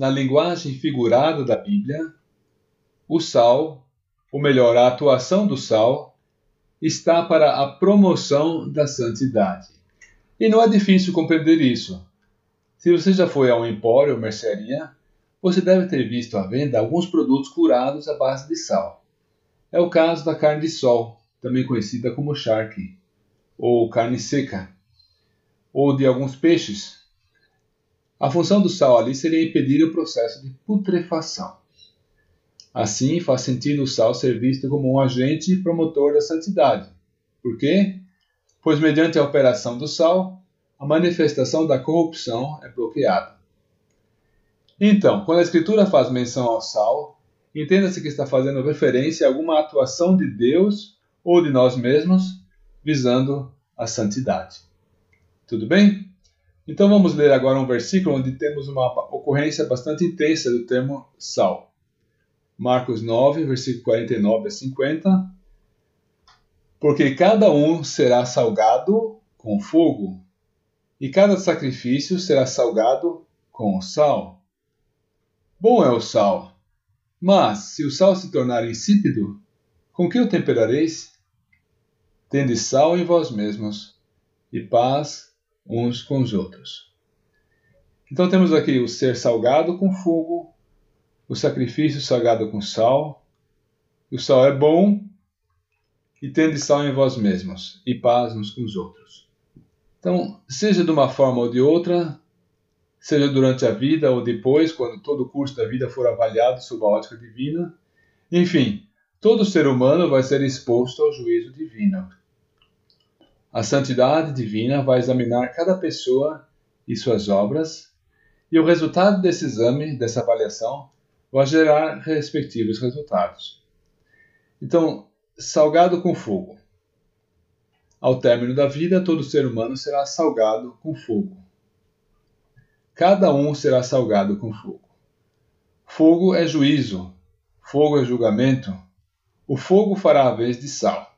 na linguagem figurada da Bíblia, o sal, ou melhor, a atuação do sal, está para a promoção da santidade. E não é difícil compreender isso. Se você já foi a um empório ou mercearia, você deve ter visto à venda alguns produtos curados à base de sal. É o caso da carne de sol, também conhecida como charque, ou carne seca, ou de alguns peixes. A função do sal ali seria impedir o processo de putrefação. Assim, faz sentido o sal ser visto como um agente promotor da santidade. Por quê? Pois, mediante a operação do sal, a manifestação da corrupção é bloqueada. Então, quando a Escritura faz menção ao sal, entenda-se que está fazendo referência a alguma atuação de Deus ou de nós mesmos visando a santidade. Tudo bem? Então vamos ler agora um versículo onde temos uma ocorrência bastante intensa do termo sal. Marcos 9, versículo 49 a 50. Porque cada um será salgado com fogo, e cada sacrifício será salgado com sal. Bom é o sal, mas se o sal se tornar insípido, com que o temperareis? Tende sal em vós mesmos, e paz uns com os outros. Então temos aqui o ser salgado com fogo, o sacrifício salgado com sal. O sal é bom e tende sal em vós mesmos, e paz uns com os outros. Então, seja de uma forma ou de outra, seja durante a vida ou depois, quando todo o curso da vida for avaliado sob a ótica divina, enfim, todo ser humano vai ser exposto ao juízo divino. A santidade divina vai examinar cada pessoa e suas obras, e o resultado desse exame, dessa avaliação, vai gerar respectivos resultados. Então, salgado com fogo. Ao término da vida, todo ser humano será salgado com fogo. Cada um será salgado com fogo. Fogo é juízo, fogo é julgamento. O fogo fará a vez de sal.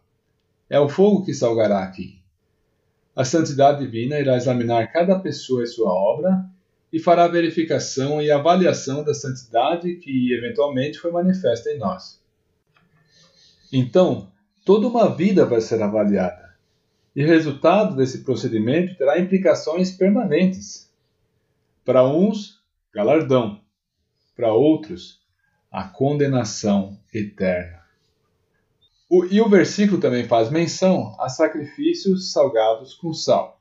É o fogo que salgará aqui. A santidade divina irá examinar cada pessoa e sua obra e fará a verificação e avaliação da santidade que eventualmente foi manifesta em nós. Então, toda uma vida vai ser avaliada, e o resultado desse procedimento terá implicações permanentes. Para uns, galardão, para outros, a condenação eterna. O, e o versículo também faz menção a sacrifícios salgados com sal.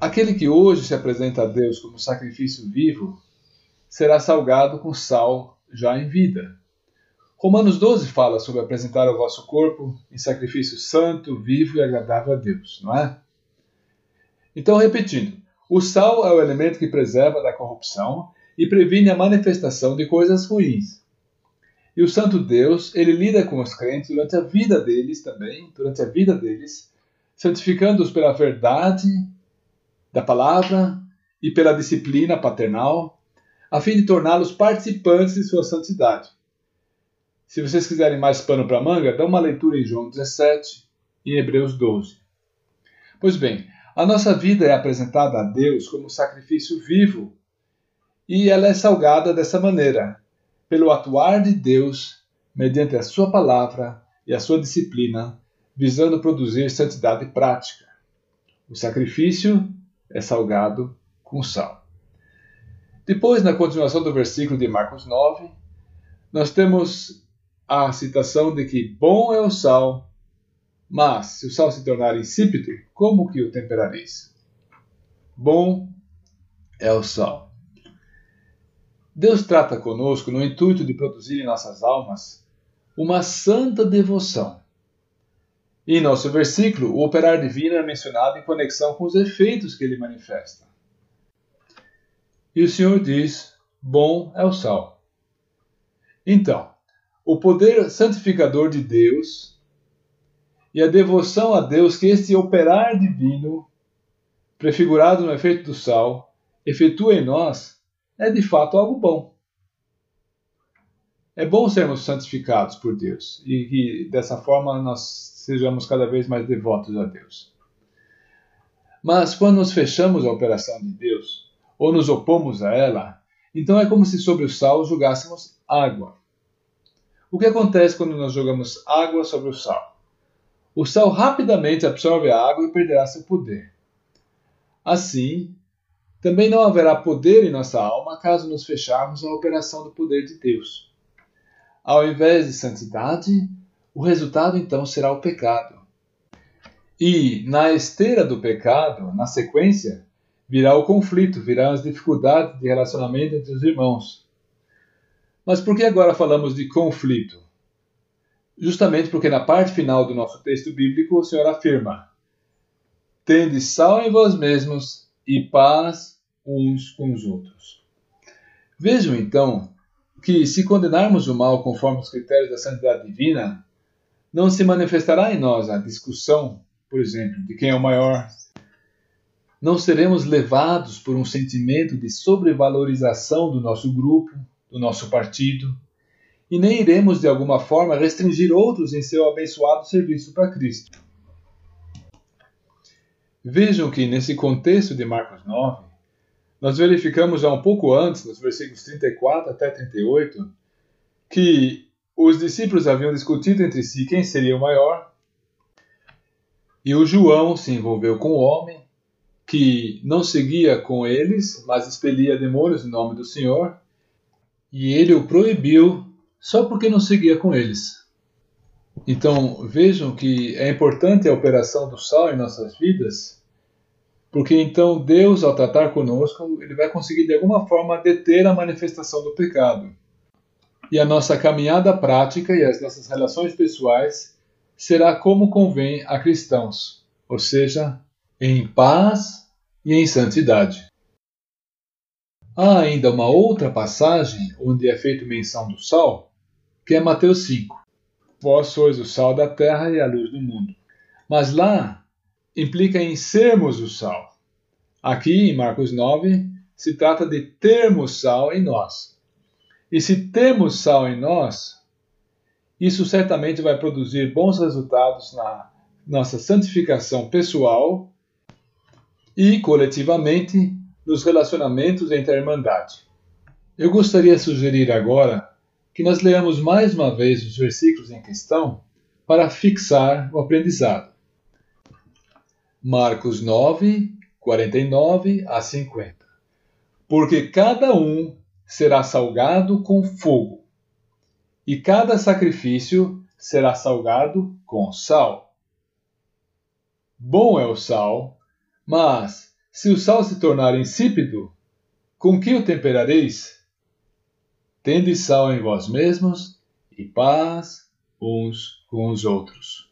Aquele que hoje se apresenta a Deus como sacrifício vivo será salgado com sal já em vida. Romanos 12 fala sobre apresentar o vosso corpo em sacrifício santo, vivo e agradável a Deus, não é? Então, repetindo, o sal é o elemento que preserva da corrupção e previne a manifestação de coisas ruins. E o santo Deus, ele lida com os crentes durante a vida deles também, durante a vida deles, santificando-os pela verdade da palavra e pela disciplina paternal, a fim de torná-los participantes de sua santidade. Se vocês quiserem mais pano para manga, dá uma leitura em João 17 e em Hebreus 12. Pois bem, a nossa vida é apresentada a Deus como sacrifício vivo e ela é salgada dessa maneira, pelo atuar de Deus mediante a sua palavra e a sua disciplina, visando produzir santidade prática. O sacrifício é salgado com sal. Depois, na continuação do versículo de Marcos 9, nós temos a citação de que bom é o sal, mas se o sal se tornar insípido, como que o temperareis? Bom é o sal. Deus trata conosco no intuito de produzir em nossas almas uma santa devoção em nosso versículo, o operar divino é mencionado em conexão com os efeitos que ele manifesta. E o Senhor diz: Bom é o sal. Então, o poder santificador de Deus e a devoção a Deus que este operar divino, prefigurado no efeito do sal, efetua em nós, é de fato algo bom. É bom sermos santificados por Deus e que dessa forma nós sejamos cada vez mais devotos a Deus. Mas quando nos fechamos à operação de Deus, ou nos opomos a ela, Então é como se sobre o sal jogássemos água. O que acontece quando nós jogamos água sobre o sal? O sal rapidamente absorve a água e perderá seu poder. Assim, também não haverá poder em nossa alma caso nos fecharmos à operação do poder de Deus. Ao invés de santidade, o resultado então será o pecado. E, na esteira do pecado, na sequência, virá o conflito, virão as dificuldades de relacionamento entre os irmãos. Mas por que agora falamos de conflito? Justamente porque na parte final do nosso texto bíblico o Senhor afirma: Tende sal em vós mesmos e paz uns com os outros. Vejam então que, se condenarmos o mal conforme os critérios da santidade divina, não se manifestará em nós a discussão, por exemplo, de quem é o maior. Não seremos levados por um sentimento de sobrevalorização do nosso grupo, do nosso partido, e nem iremos de alguma forma restringir outros em seu abençoado serviço para Cristo. Vejam que nesse contexto de Marcos 9, nós verificamos já um pouco antes, nos versículos 34 até 38, que os discípulos haviam discutido entre si quem seria o maior, e o João se envolveu com o homem, que não seguia com eles, mas expelia demônios em nome do Senhor, e ele o proibiu só porque não seguia com eles. Então vejam que é importante a operação do sal em nossas vidas porque então Deus, ao tratar conosco, ele vai conseguir de alguma forma deter a manifestação do pecado. E a nossa caminhada prática e as nossas relações pessoais será como convém a cristãos, ou seja, em paz e em santidade. Há ainda uma outra passagem onde é feita menção do sal, que é Mateus 5. Vós sois o sal da terra e a luz do mundo. Mas lá implica em sermos o sal. Aqui, em Marcos 9, se trata de termos sal em nós. E se temos sal em nós, isso certamente vai produzir bons resultados na nossa santificação pessoal e coletivamente nos relacionamentos entre a Irmandade. Eu gostaria de sugerir agora que nós leamos mais uma vez os versículos em questão para fixar o aprendizado. Marcos 9, 49 a 50. Porque cada um será salgado com fogo, e cada sacrifício será salgado com sal. Bom é o sal, mas se o sal se tornar insípido, com que o temperareis? Tende sal em vós mesmos e paz uns com os outros.